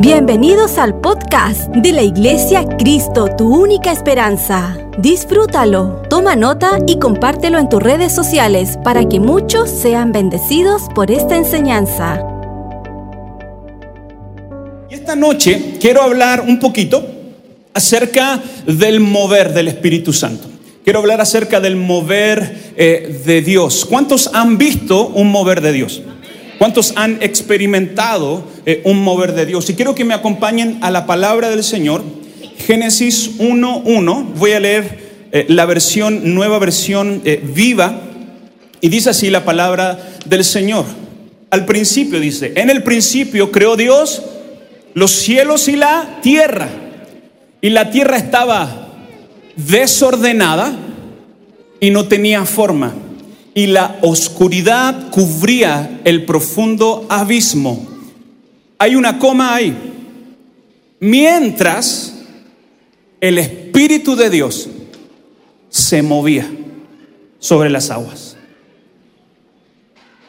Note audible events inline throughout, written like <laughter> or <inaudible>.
Bienvenidos al podcast de la Iglesia Cristo, tu única esperanza. Disfrútalo, toma nota y compártelo en tus redes sociales para que muchos sean bendecidos por esta enseñanza. Y esta noche quiero hablar un poquito acerca del mover del Espíritu Santo. Quiero hablar acerca del mover eh, de Dios. ¿Cuántos han visto un mover de Dios? ¿Cuántos han experimentado eh, un mover de Dios? Y quiero que me acompañen a la palabra del Señor. Génesis 1.1. Voy a leer eh, la versión, nueva versión eh, viva. Y dice así la palabra del Señor. Al principio dice, en el principio creó Dios los cielos y la tierra. Y la tierra estaba desordenada y no tenía forma y la oscuridad cubría el profundo abismo. Hay una coma ahí. Mientras el Espíritu de Dios se movía sobre las aguas.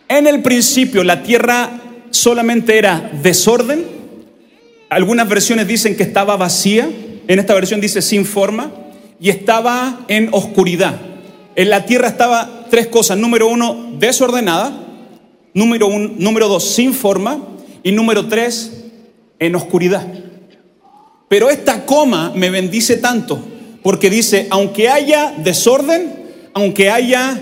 En el principio la tierra solamente era desorden. Algunas versiones dicen que estaba vacía. En esta versión dice sin forma. Y estaba en oscuridad. En la tierra estaba tres cosas. Número uno, desordenada. Número, un, número dos, sin forma. Y número tres, en oscuridad. Pero esta coma me bendice tanto porque dice, aunque haya desorden, aunque haya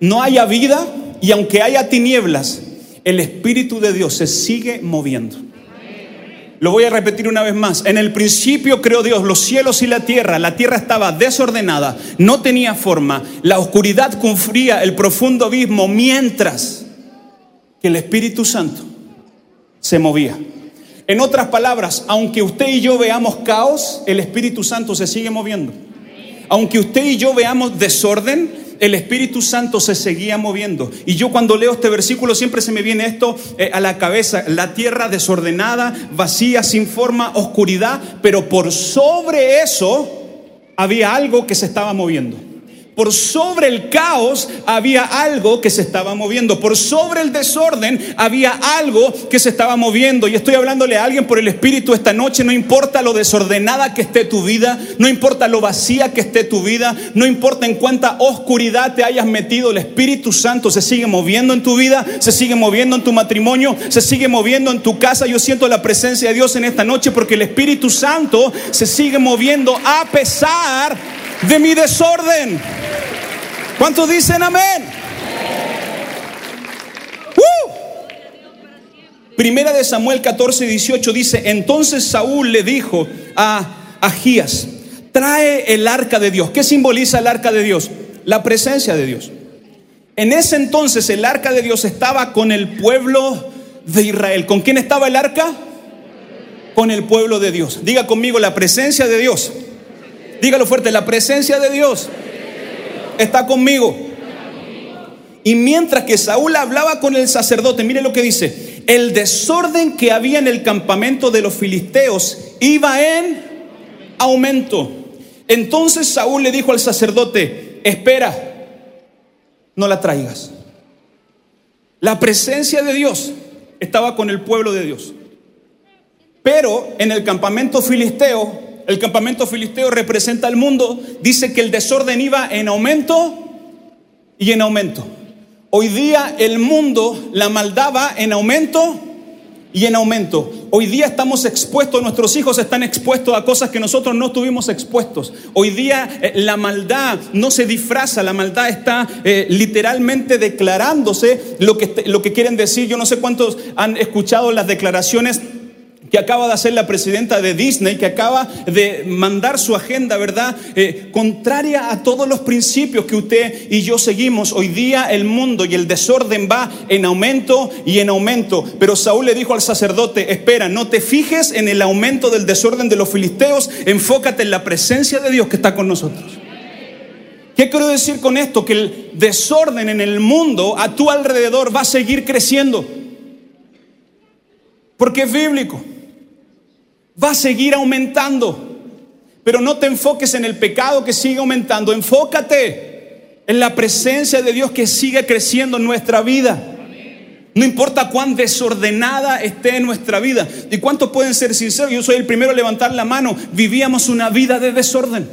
no haya vida y aunque haya tinieblas, el espíritu de Dios se sigue moviendo. Lo voy a repetir una vez más. En el principio creó Dios los cielos y la tierra. La tierra estaba desordenada, no tenía forma. La oscuridad cubría el profundo abismo mientras que el Espíritu Santo se movía. En otras palabras, aunque usted y yo veamos caos, el Espíritu Santo se sigue moviendo. Aunque usted y yo veamos desorden, el Espíritu Santo se seguía moviendo. Y yo cuando leo este versículo siempre se me viene esto eh, a la cabeza, la tierra desordenada, vacía, sin forma, oscuridad, pero por sobre eso había algo que se estaba moviendo. Por sobre el caos había algo que se estaba moviendo. Por sobre el desorden había algo que se estaba moviendo. Y estoy hablándole a alguien por el Espíritu esta noche. No importa lo desordenada que esté tu vida. No importa lo vacía que esté tu vida. No importa en cuánta oscuridad te hayas metido. El Espíritu Santo se sigue moviendo en tu vida. Se sigue moviendo en tu matrimonio. Se sigue moviendo en tu casa. Yo siento la presencia de Dios en esta noche porque el Espíritu Santo se sigue moviendo a pesar de mi desorden. ¿Cuántos dicen amén? ¡Uh! Primera de Samuel 14, 18 dice, entonces Saúl le dijo a Agías, trae el arca de Dios. ¿Qué simboliza el arca de Dios? La presencia de Dios. En ese entonces el arca de Dios estaba con el pueblo de Israel. ¿Con quién estaba el arca? Con el pueblo de Dios. Diga conmigo la presencia de Dios. Dígalo fuerte, la presencia de Dios está conmigo. Y mientras que Saúl hablaba con el sacerdote, mire lo que dice, el desorden que había en el campamento de los filisteos iba en aumento. Entonces Saúl le dijo al sacerdote, espera, no la traigas. La presencia de Dios estaba con el pueblo de Dios. Pero en el campamento filisteo el campamento filisteo representa al mundo, dice que el desorden iba en aumento y en aumento. Hoy día el mundo, la maldad va en aumento y en aumento. Hoy día estamos expuestos, nuestros hijos están expuestos a cosas que nosotros no estuvimos expuestos. Hoy día eh, la maldad no se disfraza, la maldad está eh, literalmente declarándose lo que, lo que quieren decir. Yo no sé cuántos han escuchado las declaraciones que acaba de hacer la presidenta de Disney, que acaba de mandar su agenda, ¿verdad? Eh, contraria a todos los principios que usted y yo seguimos. Hoy día el mundo y el desorden va en aumento y en aumento. Pero Saúl le dijo al sacerdote, espera, no te fijes en el aumento del desorden de los filisteos, enfócate en la presencia de Dios que está con nosotros. ¿Qué quiero decir con esto? Que el desorden en el mundo a tu alrededor va a seguir creciendo. Porque es bíblico va a seguir aumentando. Pero no te enfoques en el pecado que sigue aumentando, enfócate en la presencia de Dios que sigue creciendo en nuestra vida. No importa cuán desordenada esté nuestra vida. ¿Y cuántos pueden ser sinceros? Yo soy el primero a levantar la mano. Vivíamos una vida de desorden.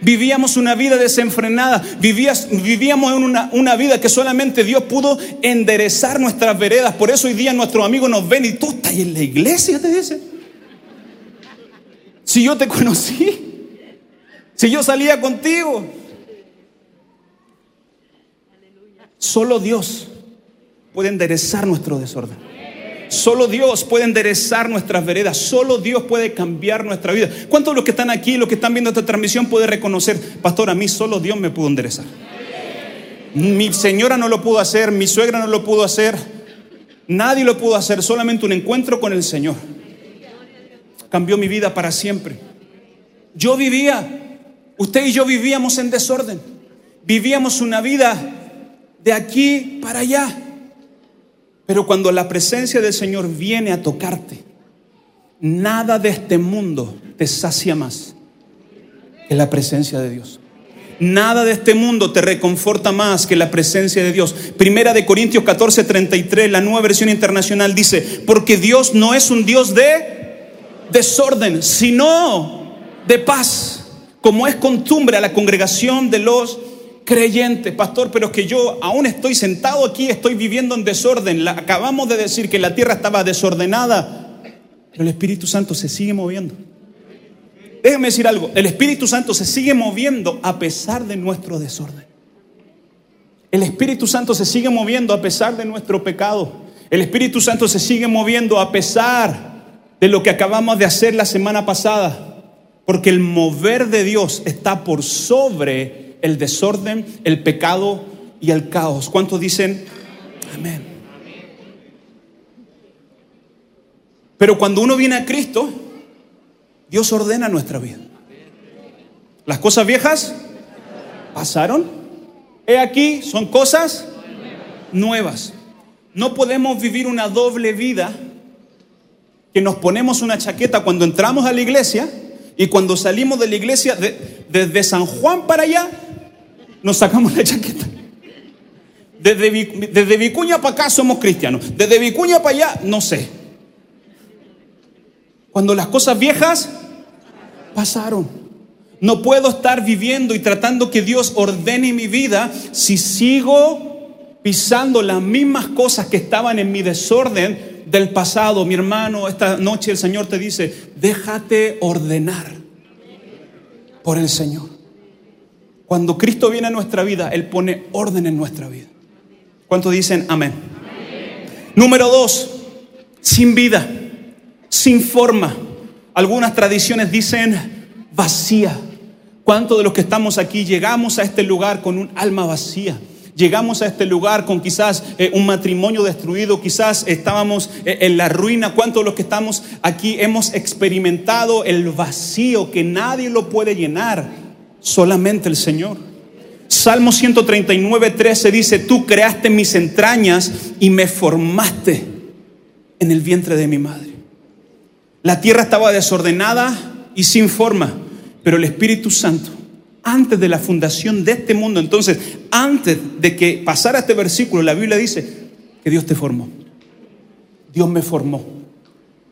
Vivíamos una vida desenfrenada. vivíamos una, una, vida que solamente Dios pudo enderezar nuestras veredas. Por eso hoy día nuestros amigos nos ven y tú estás en la iglesia, te dicen. Si yo te conocí, si yo salía contigo. Solo Dios puede enderezar nuestro desorden. Solo Dios puede enderezar nuestras veredas. Solo Dios puede cambiar nuestra vida. ¿Cuántos de los que están aquí, los que están viendo esta transmisión, puede reconocer, pastor, a mí solo Dios me pudo enderezar? Mi señora no lo pudo hacer, mi suegra no lo pudo hacer, nadie lo pudo hacer, solamente un encuentro con el Señor. Cambió mi vida para siempre. Yo vivía, usted y yo vivíamos en desorden. Vivíamos una vida de aquí para allá. Pero cuando la presencia del Señor viene a tocarte, nada de este mundo te sacia más que la presencia de Dios. Nada de este mundo te reconforta más que la presencia de Dios. Primera de Corintios 14, 33, la nueva versión internacional dice, porque Dios no es un Dios de desorden, sino de paz, como es costumbre a la congregación de los creyente, pastor, pero que yo aún estoy sentado aquí, estoy viviendo en desorden. acabamos de decir que la tierra estaba desordenada, pero el Espíritu Santo se sigue moviendo. Déjeme decir algo, el Espíritu Santo se sigue moviendo a pesar de nuestro desorden. El Espíritu Santo se sigue moviendo a pesar de nuestro pecado. El Espíritu Santo se sigue moviendo a pesar de lo que acabamos de hacer la semana pasada. Porque el mover de Dios está por sobre el desorden, el pecado y el caos. ¿Cuántos dicen amén? Pero cuando uno viene a Cristo, Dios ordena nuestra vida. Las cosas viejas pasaron. He aquí, son cosas nuevas. No podemos vivir una doble vida que nos ponemos una chaqueta cuando entramos a la iglesia y cuando salimos de la iglesia, desde San Juan para allá, nos sacamos la chaqueta. Desde, desde Vicuña para acá somos cristianos. Desde Vicuña para allá, no sé. Cuando las cosas viejas pasaron. No puedo estar viviendo y tratando que Dios ordene mi vida si sigo pisando las mismas cosas que estaban en mi desorden del pasado. Mi hermano, esta noche el Señor te dice, déjate ordenar por el Señor. Cuando Cristo viene a nuestra vida, Él pone orden en nuestra vida. ¿Cuántos dicen amén? Número dos, sin vida, sin forma. Algunas tradiciones dicen vacía. ¿Cuántos de los que estamos aquí llegamos a este lugar con un alma vacía? Llegamos a este lugar con quizás eh, un matrimonio destruido, quizás estábamos eh, en la ruina. ¿Cuántos de los que estamos aquí hemos experimentado el vacío que nadie lo puede llenar? solamente el Señor. Salmo 139, 13 dice, tú creaste mis entrañas y me formaste en el vientre de mi madre. La tierra estaba desordenada y sin forma, pero el Espíritu Santo, antes de la fundación de este mundo, entonces, antes de que pasara este versículo, la Biblia dice que Dios te formó. Dios me formó.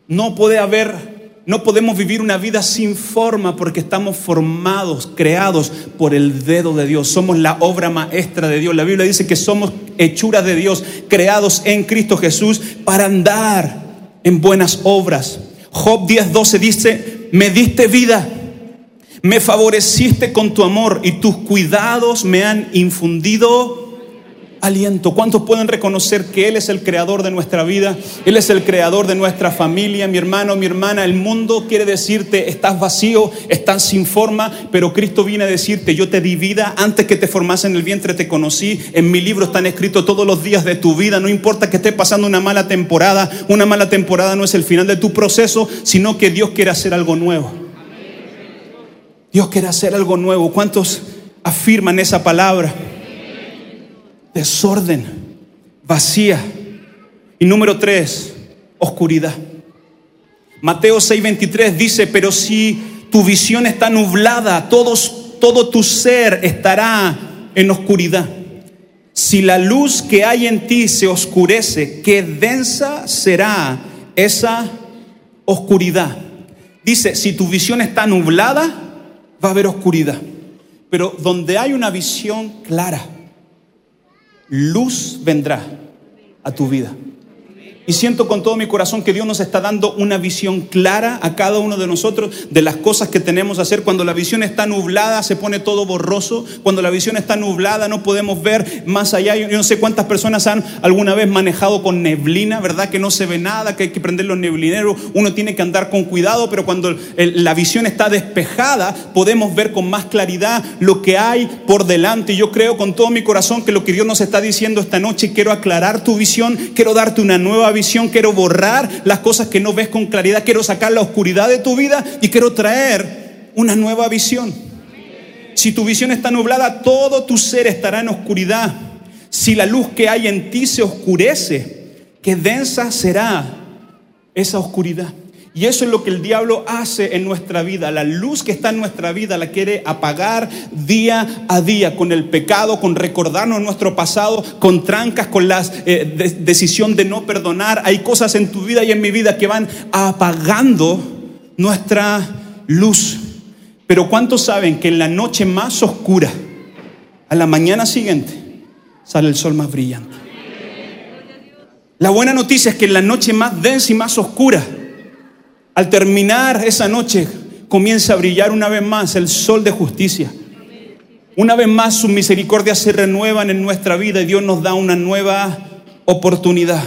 No puede haber no podemos vivir una vida sin forma porque estamos formados, creados por el dedo de Dios. Somos la obra maestra de Dios. La Biblia dice que somos hechuras de Dios, creados en Cristo Jesús para andar en buenas obras. Job 10:12 dice, me diste vida, me favoreciste con tu amor y tus cuidados me han infundido aliento. ¿Cuántos pueden reconocer que Él es el creador de nuestra vida? Él es el creador de nuestra familia, mi hermano, mi hermana. El mundo quiere decirte, estás vacío, estás sin forma, pero Cristo viene a decirte, yo te di vida antes que te formase en el vientre, te conocí. En mi libro están escritos todos los días de tu vida. No importa que estés pasando una mala temporada, una mala temporada no es el final de tu proceso, sino que Dios quiere hacer algo nuevo. Dios quiere hacer algo nuevo. ¿Cuántos afirman esa palabra? desorden, vacía. Y número tres, oscuridad. Mateo 6:23 dice, pero si tu visión está nublada, todo tu ser estará en oscuridad. Si la luz que hay en ti se oscurece, qué densa será esa oscuridad. Dice, si tu visión está nublada, va a haber oscuridad. Pero donde hay una visión clara, luz vendrá a tu vida. Y siento con todo mi corazón que Dios nos está dando una visión clara a cada uno de nosotros de las cosas que tenemos que hacer. Cuando la visión está nublada se pone todo borroso. Cuando la visión está nublada no podemos ver más allá. Yo no sé cuántas personas han alguna vez manejado con neblina, ¿verdad? Que no se ve nada, que hay que prender los neblineros. Uno tiene que andar con cuidado, pero cuando la visión está despejada podemos ver con más claridad lo que hay por delante. Y yo creo con todo mi corazón que lo que Dios nos está diciendo esta noche, quiero aclarar tu visión, quiero darte una nueva visión, quiero borrar las cosas que no ves con claridad, quiero sacar la oscuridad de tu vida y quiero traer una nueva visión. Si tu visión está nublada, todo tu ser estará en oscuridad. Si la luz que hay en ti se oscurece, qué densa será esa oscuridad. Y eso es lo que el diablo hace en nuestra vida. La luz que está en nuestra vida la quiere apagar día a día con el pecado, con recordarnos nuestro pasado, con trancas, con la eh, decisión de no perdonar. Hay cosas en tu vida y en mi vida que van apagando nuestra luz. Pero ¿cuántos saben que en la noche más oscura, a la mañana siguiente, sale el sol más brillante? La buena noticia es que en la noche más densa y más oscura, al terminar esa noche, comienza a brillar una vez más el sol de justicia. Una vez más sus misericordias se renuevan en nuestra vida y Dios nos da una nueva oportunidad.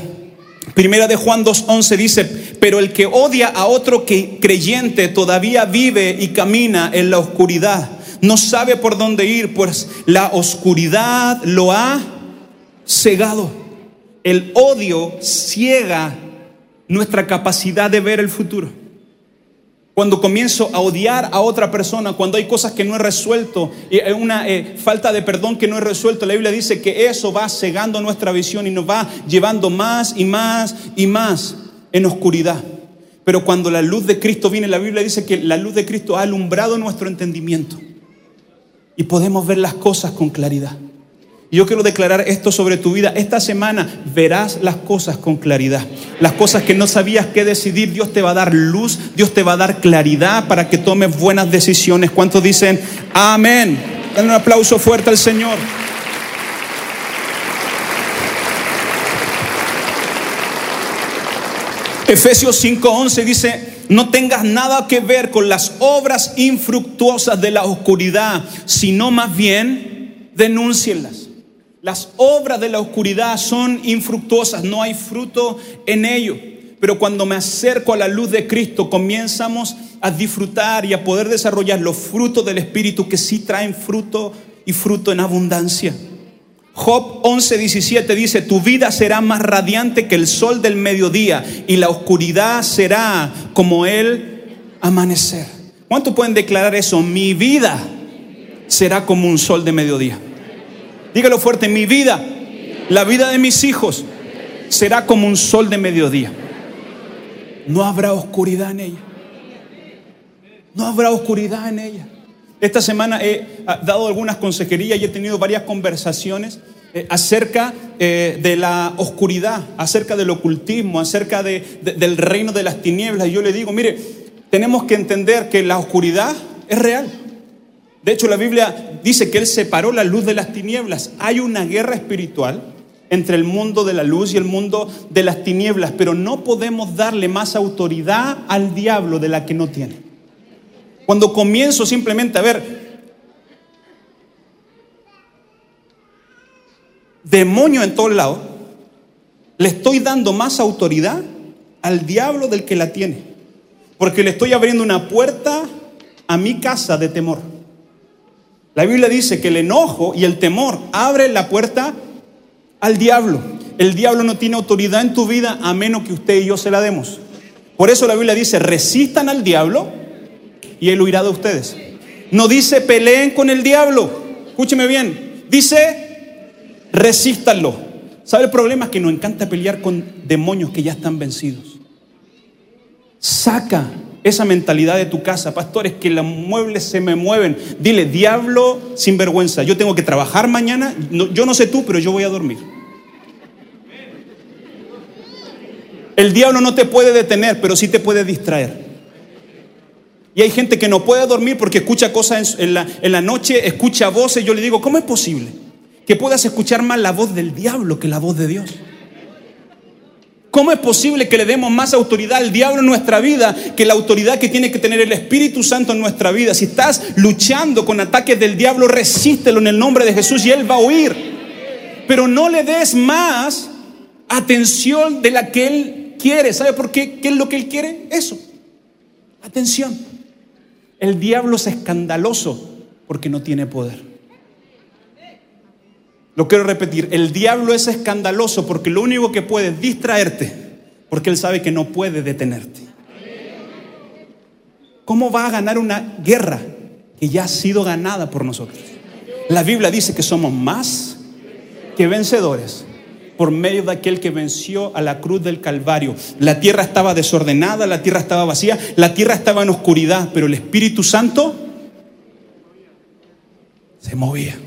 Primera de Juan 2.11 dice, pero el que odia a otro que creyente todavía vive y camina en la oscuridad. No sabe por dónde ir, pues la oscuridad lo ha cegado. El odio ciega nuestra capacidad de ver el futuro. Cuando comienzo a odiar a otra persona, cuando hay cosas que no he resuelto, una eh, falta de perdón que no he resuelto, la Biblia dice que eso va cegando nuestra visión y nos va llevando más y más y más en oscuridad. Pero cuando la luz de Cristo viene, la Biblia dice que la luz de Cristo ha alumbrado nuestro entendimiento y podemos ver las cosas con claridad. Y yo quiero declarar esto sobre tu vida. Esta semana verás las cosas con claridad. Las cosas que no sabías qué decidir, Dios te va a dar luz, Dios te va a dar claridad para que tomes buenas decisiones. ¿Cuántos dicen amén? Dale un aplauso fuerte al Señor. Efesios 5:11 dice, no tengas nada que ver con las obras infructuosas de la oscuridad, sino más bien denúncienlas. Las obras de la oscuridad son infructuosas, no hay fruto en ello. Pero cuando me acerco a la luz de Cristo, comenzamos a disfrutar y a poder desarrollar los frutos del Espíritu que sí traen fruto y fruto en abundancia. Job 11:17 dice, tu vida será más radiante que el sol del mediodía y la oscuridad será como el amanecer. ¿Cuánto pueden declarar eso? Mi vida será como un sol de mediodía. Dígalo fuerte, mi vida, la vida de mis hijos será como un sol de mediodía. No habrá oscuridad en ella. No habrá oscuridad en ella. Esta semana he ah, dado algunas consejerías y he tenido varias conversaciones eh, acerca eh, de la oscuridad, acerca del ocultismo, acerca del reino de las tinieblas. Y yo le digo, mire, tenemos que entender que la oscuridad es real. De hecho, la Biblia dice que Él separó la luz de las tinieblas. Hay una guerra espiritual entre el mundo de la luz y el mundo de las tinieblas, pero no podemos darle más autoridad al diablo de la que no tiene. Cuando comienzo simplemente a ver demonio en todos lados, le estoy dando más autoridad al diablo del que la tiene, porque le estoy abriendo una puerta a mi casa de temor. La Biblia dice que el enojo y el temor abren la puerta al diablo. El diablo no tiene autoridad en tu vida a menos que usted y yo se la demos. Por eso la Biblia dice, resistan al diablo y él huirá de ustedes. No dice peleen con el diablo. Escúcheme bien. Dice, resístanlo. ¿Sabe el problema? Es que nos encanta pelear con demonios que ya están vencidos. Saca esa mentalidad de tu casa, pastores, que los muebles se me mueven. Dile, diablo sin vergüenza, yo tengo que trabajar mañana, yo no sé tú, pero yo voy a dormir. El diablo no te puede detener, pero sí te puede distraer. Y hay gente que no puede dormir porque escucha cosas en la, en la noche, escucha voces. Yo le digo, ¿cómo es posible que puedas escuchar más la voz del diablo que la voz de Dios? ¿Cómo es posible que le demos más autoridad al diablo en nuestra vida que la autoridad que tiene que tener el Espíritu Santo en nuestra vida? Si estás luchando con ataques del diablo, resístelo en el nombre de Jesús y él va a huir. Pero no le des más atención de la que él quiere. ¿Sabe por qué? ¿Qué es lo que él quiere? Eso. Atención. El diablo es escandaloso porque no tiene poder. Lo quiero repetir, el diablo es escandaloso porque lo único que puede es distraerte, porque él sabe que no puede detenerte. ¿Cómo va a ganar una guerra que ya ha sido ganada por nosotros? La Biblia dice que somos más que vencedores por medio de aquel que venció a la cruz del Calvario. La tierra estaba desordenada, la tierra estaba vacía, la tierra estaba en oscuridad, pero el Espíritu Santo se movía.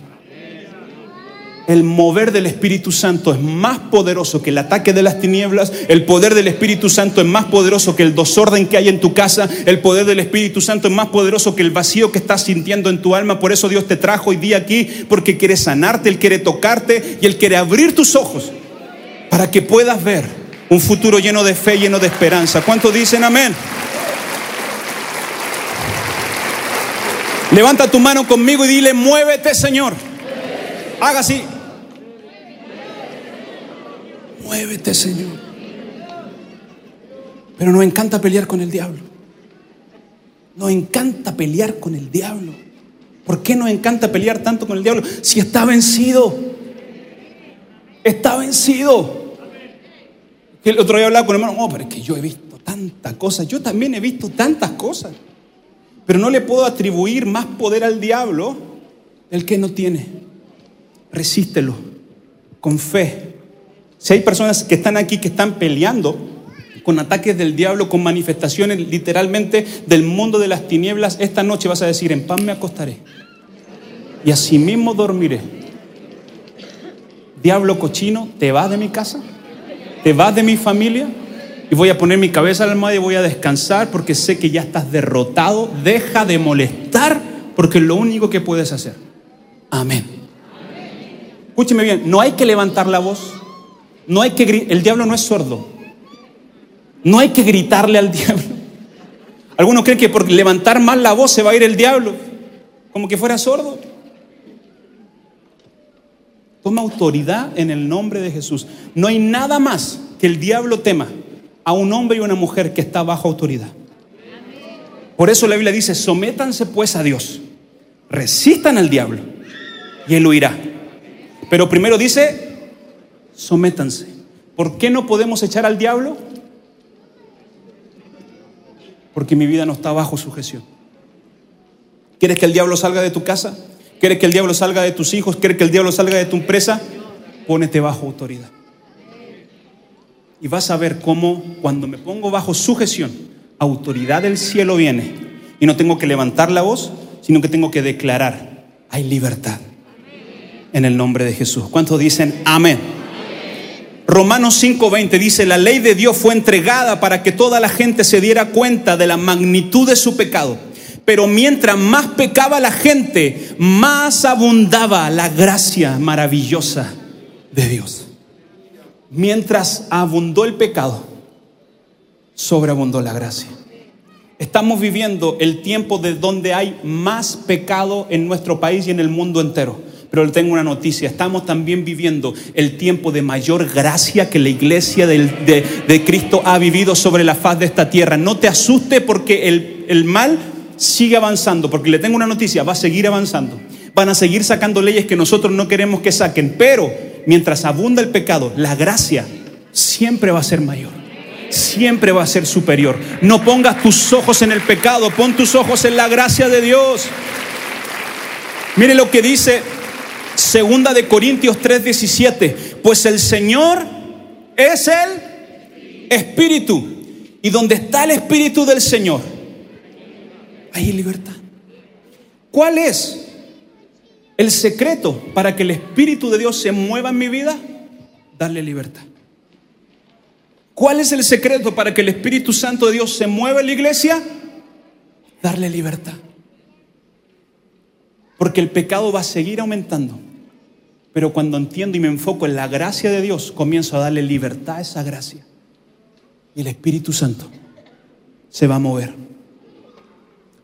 El mover del Espíritu Santo es más poderoso que el ataque de las tinieblas. El poder del Espíritu Santo es más poderoso que el desorden que hay en tu casa. El poder del Espíritu Santo es más poderoso que el vacío que estás sintiendo en tu alma. Por eso Dios te trajo hoy día aquí, porque quiere sanarte, Él quiere tocarte y Él quiere abrir tus ojos para que puedas ver un futuro lleno de fe, lleno de esperanza. ¿Cuántos dicen amén? Levanta tu mano conmigo y dile, muévete Señor. Haga así. Muévete, Señor. Pero nos encanta pelear con el diablo. Nos encanta pelear con el diablo. ¿Por qué nos encanta pelear tanto con el diablo? Si está vencido. Está vencido. El otro día hablaba con el hermano, oh, pero es que yo he visto tantas cosas. Yo también he visto tantas cosas. Pero no le puedo atribuir más poder al diablo del que no tiene resístelo con fe. Si hay personas que están aquí que están peleando con ataques del diablo, con manifestaciones literalmente del mundo de las tinieblas, esta noche vas a decir, en paz me acostaré y así mismo dormiré. Diablo cochino, ¿te vas de mi casa? ¿Te vas de mi familia? Y voy a poner mi cabeza al almohada y voy a descansar porque sé que ya estás derrotado. Deja de molestar porque es lo único que puedes hacer. Amén. Escúcheme bien, no hay que levantar la voz. No hay que el diablo no es sordo. No hay que gritarle al <laughs> diablo. Algunos creen que por levantar más la voz se va a ir el diablo, como que fuera sordo. Toma autoridad en el nombre de Jesús. No hay nada más que el diablo tema a un hombre y una mujer que está bajo autoridad. Por eso la Biblia dice, sométanse pues a Dios, resistan al diablo y él huirá. Pero primero dice, sométanse. ¿Por qué no podemos echar al diablo? Porque mi vida no está bajo sujeción. ¿Quieres que el diablo salga de tu casa? ¿Quieres que el diablo salga de tus hijos? ¿Quieres que el diablo salga de tu empresa? Pónete bajo autoridad. Y vas a ver cómo cuando me pongo bajo sujeción, autoridad del cielo viene. Y no tengo que levantar la voz, sino que tengo que declarar, hay libertad en el nombre de Jesús. ¿Cuántos dicen amén? Romanos 5:20 dice, la ley de Dios fue entregada para que toda la gente se diera cuenta de la magnitud de su pecado. Pero mientras más pecaba la gente, más abundaba la gracia maravillosa de Dios. Mientras abundó el pecado, sobreabundó la gracia. Estamos viviendo el tiempo de donde hay más pecado en nuestro país y en el mundo entero. Pero le tengo una noticia, estamos también viviendo el tiempo de mayor gracia que la iglesia de, Cristo ha vivido sobre la faz de esta tierra. No te asuste porque el, el mal sigue avanzando, porque le tengo una noticia, va a seguir avanzando. Van a seguir sacando leyes que nosotros no queremos que saquen, pero mientras abunda el pecado, la gracia siempre va a ser mayor siempre va a ser superior. No pongas tus ojos en el pecado, pon tus ojos en la gracia de Dios. Mire lo que dice Segunda de Corintios 3:17, pues el Señor es el Espíritu. Y donde está el Espíritu del Señor, hay libertad. ¿Cuál es el secreto para que el Espíritu de Dios se mueva en mi vida? Darle libertad. ¿Cuál es el secreto para que el Espíritu Santo de Dios se mueva en la iglesia? Darle libertad. Porque el pecado va a seguir aumentando. Pero cuando entiendo y me enfoco en la gracia de Dios, comienzo a darle libertad a esa gracia. Y el Espíritu Santo se va a mover.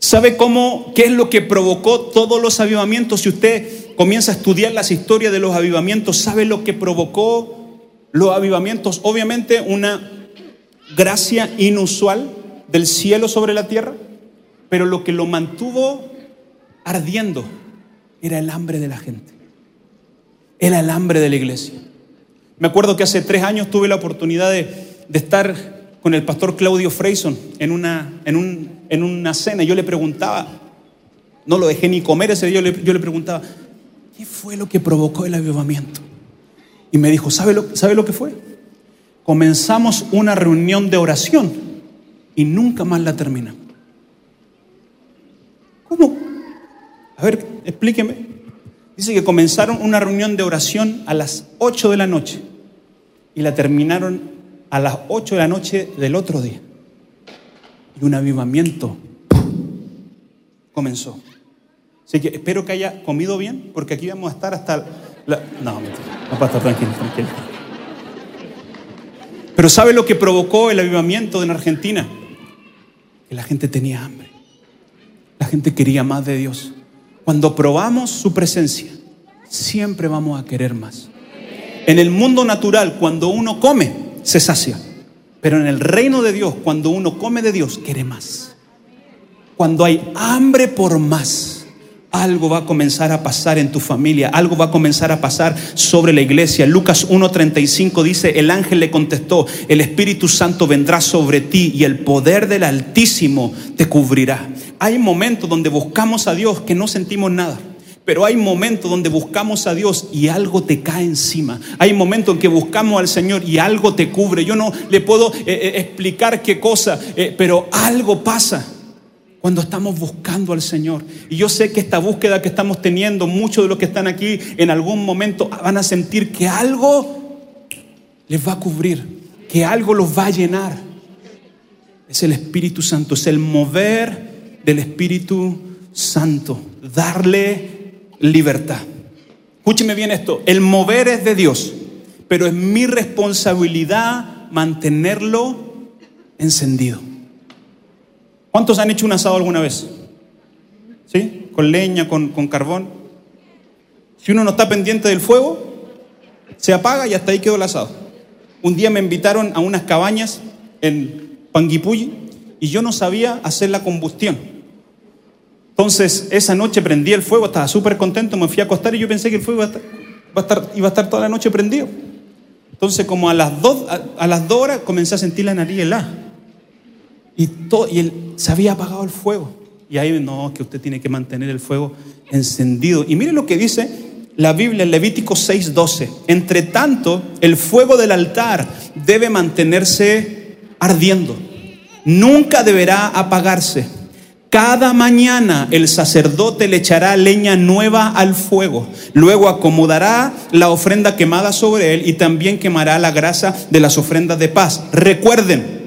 ¿Sabe cómo, qué es lo que provocó todos los avivamientos? Si usted comienza a estudiar las historias de los avivamientos, ¿sabe lo que provocó los avivamientos? Obviamente una gracia inusual del cielo sobre la tierra, pero lo que lo mantuvo ardiendo era el hambre de la gente. Era el hambre de la iglesia. Me acuerdo que hace tres años tuve la oportunidad de, de estar con el pastor Claudio Freyson en una, en, un, en una cena. Yo le preguntaba, no lo dejé ni comer ese día, yo le, yo le preguntaba, ¿qué fue lo que provocó el avivamiento? Y me dijo, ¿sabe lo, ¿sabe lo que fue? Comenzamos una reunión de oración y nunca más la terminamos. ¿Cómo? A ver, explíqueme. Dice que comenzaron una reunión de oración a las 8 de la noche y la terminaron a las 8 de la noche del otro día. Y un avivamiento comenzó. Así que espero que haya comido bien, porque aquí vamos a estar hasta... La... No, mentira. No, estar tranquilo, tranquilo. Pero ¿sabe lo que provocó el avivamiento en Argentina? Que la gente tenía hambre. La gente quería más de Dios. Cuando probamos su presencia, siempre vamos a querer más. En el mundo natural, cuando uno come, se sacia. Pero en el reino de Dios, cuando uno come de Dios, quiere más. Cuando hay hambre por más, algo va a comenzar a pasar en tu familia, algo va a comenzar a pasar sobre la iglesia. Lucas 1.35 dice, el ángel le contestó, el Espíritu Santo vendrá sobre ti y el poder del Altísimo te cubrirá. Hay momentos donde buscamos a Dios que no sentimos nada. Pero hay momentos donde buscamos a Dios y algo te cae encima. Hay momentos en que buscamos al Señor y algo te cubre. Yo no le puedo eh, eh, explicar qué cosa, eh, pero algo pasa cuando estamos buscando al Señor. Y yo sé que esta búsqueda que estamos teniendo, muchos de los que están aquí en algún momento van a sentir que algo les va a cubrir, que algo los va a llenar. Es el Espíritu Santo, es el mover del Espíritu Santo, darle libertad. Escúcheme bien esto, el mover es de Dios, pero es mi responsabilidad mantenerlo encendido. ¿Cuántos han hecho un asado alguna vez? ¿Sí? Con leña, con, con carbón. Si uno no está pendiente del fuego, se apaga y hasta ahí quedó el asado. Un día me invitaron a unas cabañas en Panguipulli y yo no sabía hacer la combustión. Entonces, esa noche prendí el fuego, estaba súper contento, me fui a acostar y yo pensé que el fuego iba a estar, iba a estar, toda la noche prendido. Entonces, como a las dos, a, las dos horas, comencé a sentir la nariz helada. Y, todo, y él, se había apagado el fuego. Y ahí, no, que usted tiene que mantener el fuego encendido. Y mire lo que dice la Biblia en Levítico 6:12. Entre tanto, el fuego del altar debe mantenerse ardiendo. Nunca deberá apagarse. Cada mañana el sacerdote le echará leña nueva al fuego, luego acomodará la ofrenda quemada sobre él y también quemará la grasa de las ofrendas de paz. Recuerden,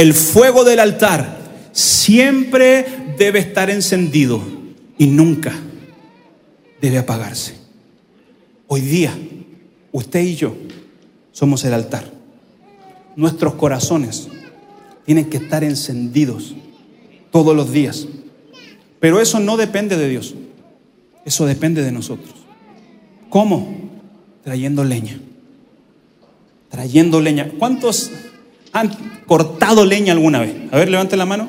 el fuego del altar siempre debe estar encendido y nunca debe apagarse. Hoy día, usted y yo somos el altar. Nuestros corazones tienen que estar encendidos todos los días. Pero eso no depende de Dios. Eso depende de nosotros. ¿Cómo? Trayendo leña. Trayendo leña. ¿Cuántos han cortado leña alguna vez? A ver, levante la mano.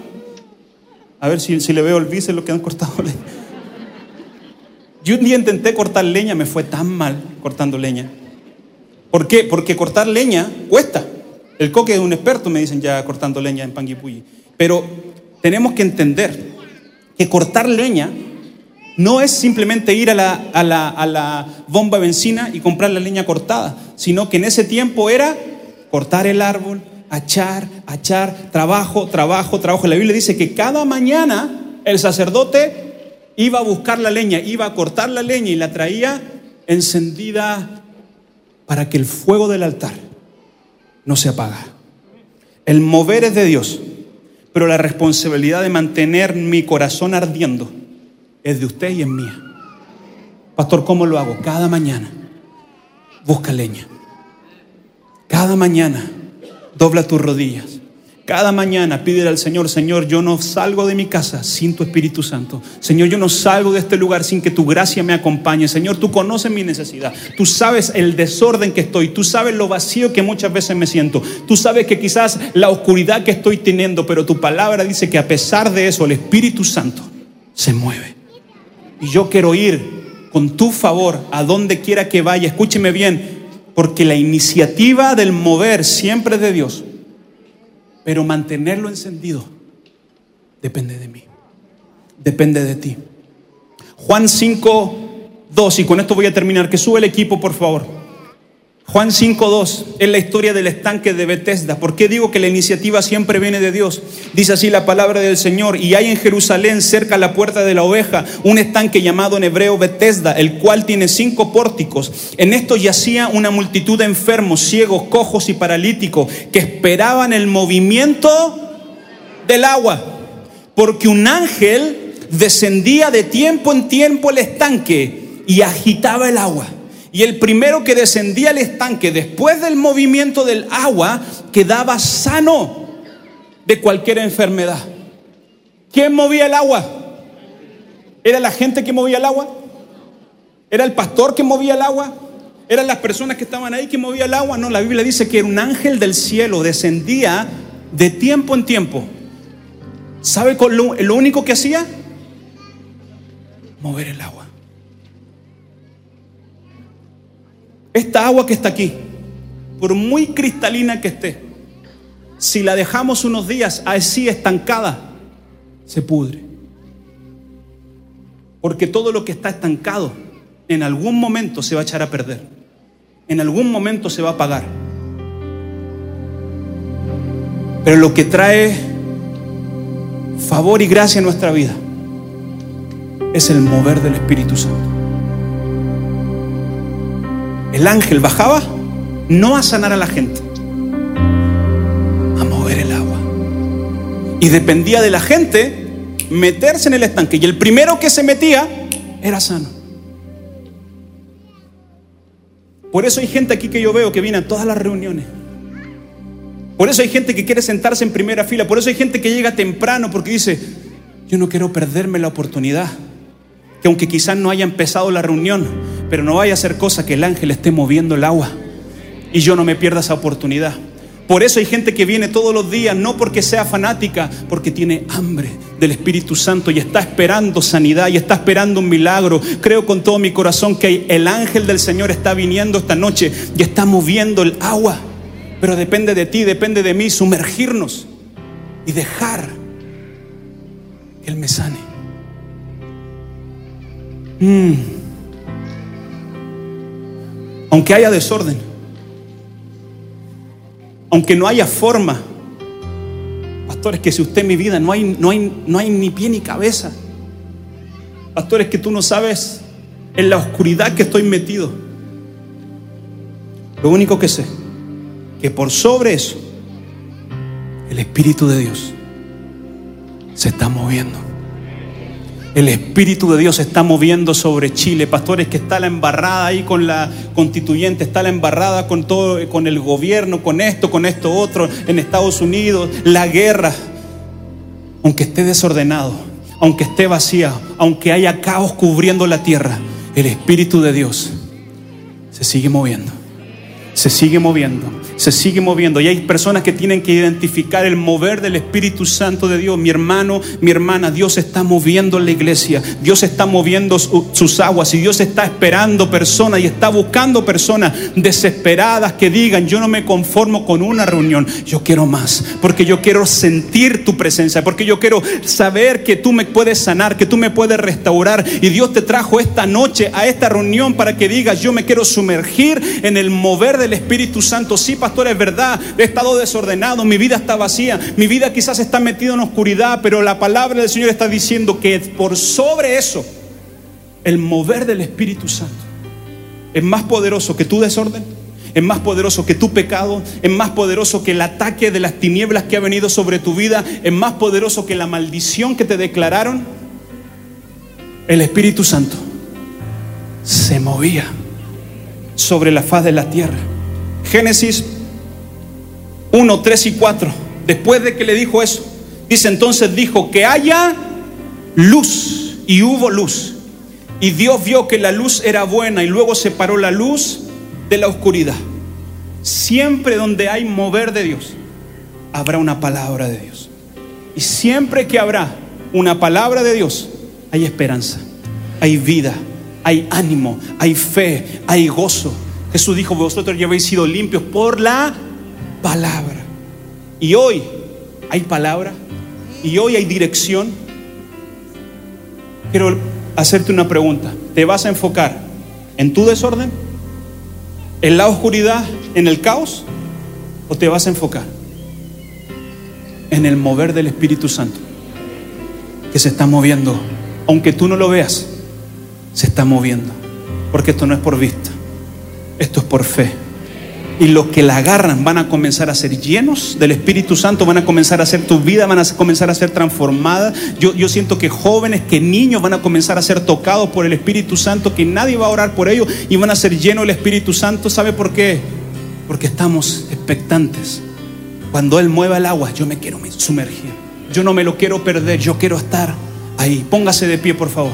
A ver si, si le veo el vice lo que han cortado <laughs> leña. Yo un día intenté cortar leña, me fue tan mal cortando leña. ¿Por qué? Porque cortar leña cuesta. El coque es un experto, me dicen ya cortando leña en Panguipulli. Pero tenemos que entender que cortar leña no es simplemente ir a la, a la, a la bomba de benzina y comprar la leña cortada, sino que en ese tiempo era cortar el árbol, achar, achar, trabajo, trabajo, trabajo. La Biblia dice que cada mañana el sacerdote iba a buscar la leña, iba a cortar la leña y la traía encendida para que el fuego del altar no se apaga. El mover es de Dios, pero la responsabilidad de mantener mi corazón ardiendo es de usted y es mía. Pastor, ¿cómo lo hago? Cada mañana busca leña. Cada mañana dobla tus rodillas. Cada mañana pídele al Señor, Señor, yo no salgo de mi casa sin tu Espíritu Santo. Señor, yo no salgo de este lugar sin que tu gracia me acompañe. Señor, tú conoces mi necesidad. Tú sabes el desorden que estoy. Tú sabes lo vacío que muchas veces me siento. Tú sabes que quizás la oscuridad que estoy teniendo, pero tu palabra dice que a pesar de eso, el Espíritu Santo se mueve. Y yo quiero ir con tu favor a donde quiera que vaya. Escúcheme bien, porque la iniciativa del mover siempre es de Dios. Pero mantenerlo encendido depende de mí. Depende de ti. Juan 5, 2, y con esto voy a terminar. Que sube el equipo, por favor. Juan 5.2 es la historia del estanque de Bethesda. ¿Por qué digo que la iniciativa siempre viene de Dios? Dice así la palabra del Señor. Y hay en Jerusalén, cerca a la puerta de la oveja, un estanque llamado en hebreo Bethesda, el cual tiene cinco pórticos. En esto yacía una multitud de enfermos, ciegos, cojos y paralíticos, que esperaban el movimiento del agua. Porque un ángel descendía de tiempo en tiempo el estanque y agitaba el agua. Y el primero que descendía al estanque después del movimiento del agua quedaba sano de cualquier enfermedad. ¿Quién movía el agua? ¿Era la gente que movía el agua? ¿Era el pastor que movía el agua? ¿Eran las personas que estaban ahí que movía el agua? No, la Biblia dice que un ángel del cielo descendía de tiempo en tiempo. ¿Sabe lo único que hacía? Mover el agua. Esta agua que está aquí, por muy cristalina que esté, si la dejamos unos días así estancada, se pudre. Porque todo lo que está estancado en algún momento se va a echar a perder. En algún momento se va a apagar. Pero lo que trae favor y gracia en nuestra vida es el mover del Espíritu Santo el ángel bajaba no a sanar a la gente, a mover el agua. Y dependía de la gente meterse en el estanque. Y el primero que se metía era sano. Por eso hay gente aquí que yo veo que viene a todas las reuniones. Por eso hay gente que quiere sentarse en primera fila. Por eso hay gente que llega temprano porque dice, yo no quiero perderme la oportunidad que aunque quizás no haya empezado la reunión, pero no vaya a ser cosa que el ángel esté moviendo el agua y yo no me pierda esa oportunidad. Por eso hay gente que viene todos los días, no porque sea fanática, porque tiene hambre del Espíritu Santo y está esperando sanidad y está esperando un milagro. Creo con todo mi corazón que el ángel del Señor está viniendo esta noche y está moviendo el agua. Pero depende de ti, depende de mí sumergirnos y dejar que Él me sane. Mm. Aunque haya desorden, aunque no haya forma, pastores, que si usted en mi vida no hay, no hay, no hay ni pie ni cabeza, pastores, que tú no sabes en la oscuridad que estoy metido. Lo único que sé, que por sobre eso, el Espíritu de Dios se está moviendo. El Espíritu de Dios se está moviendo sobre Chile. Pastores, que está la embarrada ahí con la constituyente, está la embarrada con todo, con el gobierno, con esto, con esto otro, en Estados Unidos, la guerra. Aunque esté desordenado, aunque esté vacía, aunque haya caos cubriendo la tierra, el Espíritu de Dios se sigue moviendo. Se sigue moviendo se sigue moviendo y hay personas que tienen que identificar el mover del Espíritu Santo de Dios. Mi hermano, mi hermana, Dios está moviendo la iglesia, Dios está moviendo sus aguas y Dios está esperando personas y está buscando personas desesperadas que digan, yo no me conformo con una reunión, yo quiero más, porque yo quiero sentir tu presencia, porque yo quiero saber que tú me puedes sanar, que tú me puedes restaurar y Dios te trajo esta noche a esta reunión para que digas, yo me quiero sumergir en el mover del Espíritu Santo. Sí, pastor, es verdad, he estado desordenado, mi vida está vacía, mi vida quizás está metida en oscuridad, pero la palabra del Señor está diciendo que por sobre eso, el mover del Espíritu Santo es más poderoso que tu desorden, es más poderoso que tu pecado, es más poderoso que el ataque de las tinieblas que ha venido sobre tu vida, es más poderoso que la maldición que te declararon. El Espíritu Santo se movía sobre la faz de la tierra. Génesis 1, 3 y 4. Después de que le dijo eso, dice entonces dijo que haya luz y hubo luz. Y Dios vio que la luz era buena y luego separó la luz de la oscuridad. Siempre donde hay mover de Dios, habrá una palabra de Dios. Y siempre que habrá una palabra de Dios, hay esperanza, hay vida, hay ánimo, hay fe, hay gozo. Jesús dijo, vosotros ya habéis sido limpios por la palabra. Y hoy hay palabra, y hoy hay dirección. Quiero hacerte una pregunta. ¿Te vas a enfocar en tu desorden? ¿En la oscuridad? ¿En el caos? ¿O te vas a enfocar en el mover del Espíritu Santo que se está moviendo? Aunque tú no lo veas, se está moviendo. Porque esto no es por vista, esto es por fe. Y los que la agarran van a comenzar a ser llenos del Espíritu Santo, van a comenzar a ser tu vida, van a comenzar a ser transformadas. Yo, yo siento que jóvenes, que niños van a comenzar a ser tocados por el Espíritu Santo, que nadie va a orar por ellos y van a ser llenos del Espíritu Santo. ¿Sabe por qué? Porque estamos expectantes. Cuando Él mueva el agua, yo me quiero sumergir. Yo no me lo quiero perder, yo quiero estar ahí. Póngase de pie, por favor.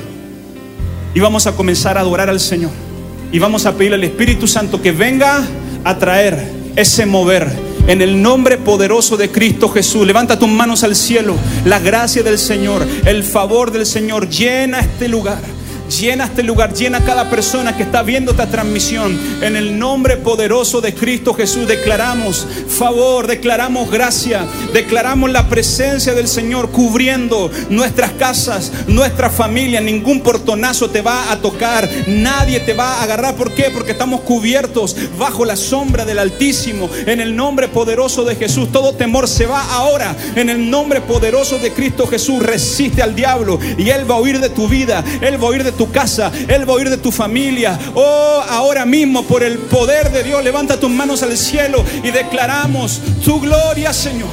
Y vamos a comenzar a adorar al Señor. Y vamos a pedirle al Espíritu Santo que venga a traer ese mover. En el nombre poderoso de Cristo Jesús, levanta tus manos al cielo. La gracia del Señor, el favor del Señor llena este lugar. Llena este lugar, llena cada persona que está viendo esta transmisión. En el nombre poderoso de Cristo Jesús declaramos favor, declaramos gracia, declaramos la presencia del Señor cubriendo nuestras casas, nuestra familia. Ningún portonazo te va a tocar, nadie te va a agarrar. ¿Por qué? Porque estamos cubiertos bajo la sombra del Altísimo. En el nombre poderoso de Jesús, todo temor se va ahora. En el nombre poderoso de Cristo Jesús, resiste al diablo y él va a huir de tu vida, él va a huir de tu casa, Él va de tu familia. Oh, ahora mismo por el poder de Dios, levanta tus manos al cielo y declaramos tu gloria, Señor,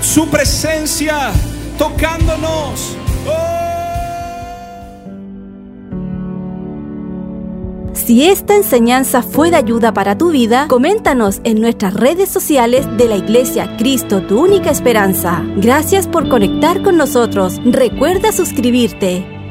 su presencia tocándonos. Si esta enseñanza fue de ayuda para tu vida, coméntanos en nuestras redes sociales de la Iglesia Cristo, tu única esperanza. Gracias por conectar con nosotros. Recuerda suscribirte.